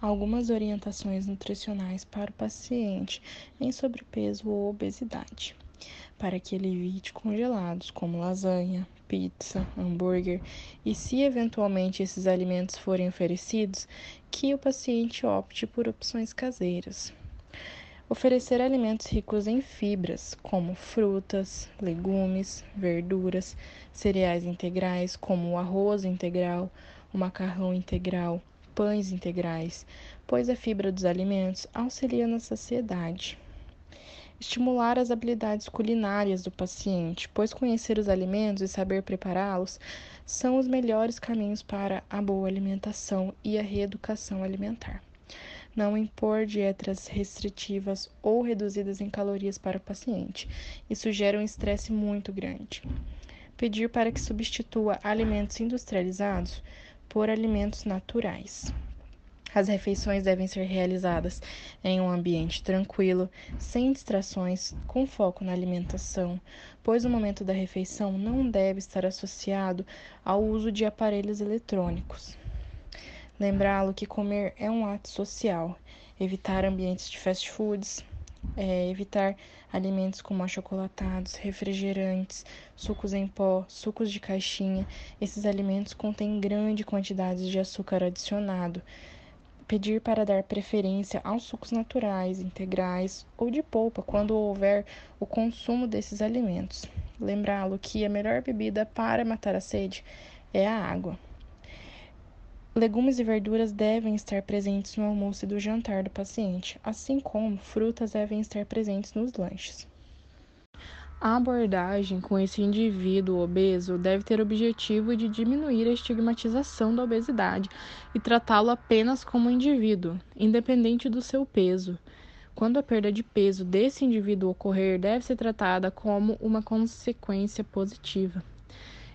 algumas orientações nutricionais para o paciente em sobrepeso ou obesidade, para que ele evite congelados como lasanha, pizza, hambúrguer e, se eventualmente esses alimentos forem oferecidos, que o paciente opte por opções caseiras. Oferecer alimentos ricos em fibras, como frutas, legumes, verduras, cereais integrais, como o arroz integral, o macarrão integral, pães integrais, pois a fibra dos alimentos auxilia na saciedade. Estimular as habilidades culinárias do paciente, pois conhecer os alimentos e saber prepará-los são os melhores caminhos para a boa alimentação e a reeducação alimentar. Não impor dietas restritivas ou reduzidas em calorias para o paciente. Isso gera um estresse muito grande. Pedir para que substitua alimentos industrializados por alimentos naturais. As refeições devem ser realizadas em um ambiente tranquilo, sem distrações, com foco na alimentação, pois o momento da refeição não deve estar associado ao uso de aparelhos eletrônicos. Lembrá-lo que comer é um ato social, evitar ambientes de fast foods, é, evitar alimentos como achocolatados, refrigerantes, sucos em pó, sucos de caixinha. Esses alimentos contêm grande quantidade de açúcar adicionado. Pedir para dar preferência aos sucos naturais, integrais ou de polpa quando houver o consumo desses alimentos. Lembrá-lo que a melhor bebida para matar a sede é a água. Legumes e verduras devem estar presentes no almoço e do jantar do paciente, assim como frutas devem estar presentes nos lanches. A abordagem com esse indivíduo obeso deve ter o objetivo de diminuir a estigmatização da obesidade e tratá-lo apenas como indivíduo, independente do seu peso. Quando a perda de peso desse indivíduo ocorrer, deve ser tratada como uma consequência positiva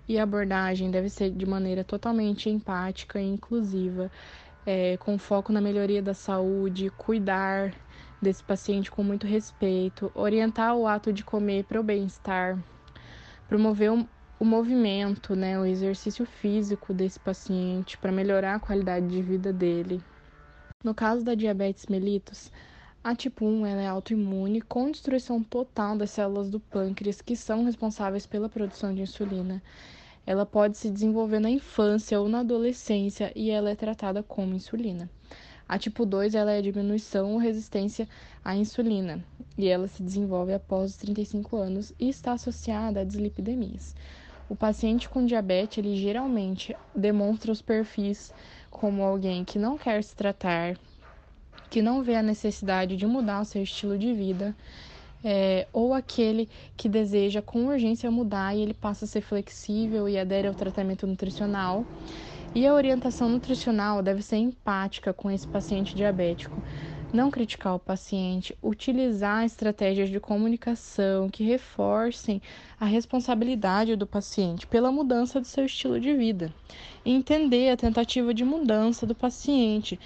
e a abordagem deve ser de maneira totalmente empática e inclusiva, é, com foco na melhoria da saúde, cuidar desse paciente com muito respeito, orientar o ato de comer para o bem-estar, promover o, o movimento, né, o exercício físico desse paciente para melhorar a qualidade de vida dele. No caso da diabetes mellitus, a tipo 1 ela é autoimune com destruição total das células do pâncreas que são responsáveis pela produção de insulina. Ela pode se desenvolver na infância ou na adolescência e ela é tratada como insulina. A tipo 2 ela é diminuição ou resistência à insulina e ela se desenvolve após os 35 anos e está associada a dislipidemias. O paciente com diabetes, ele geralmente demonstra os perfis como alguém que não quer se tratar, que não vê a necessidade de mudar o seu estilo de vida, é, ou aquele que deseja com urgência mudar e ele passa a ser flexível e adere ao tratamento nutricional. E a orientação nutricional deve ser empática com esse paciente diabético, não criticar o paciente, utilizar estratégias de comunicação que reforcem a responsabilidade do paciente pela mudança do seu estilo de vida, entender a tentativa de mudança do paciente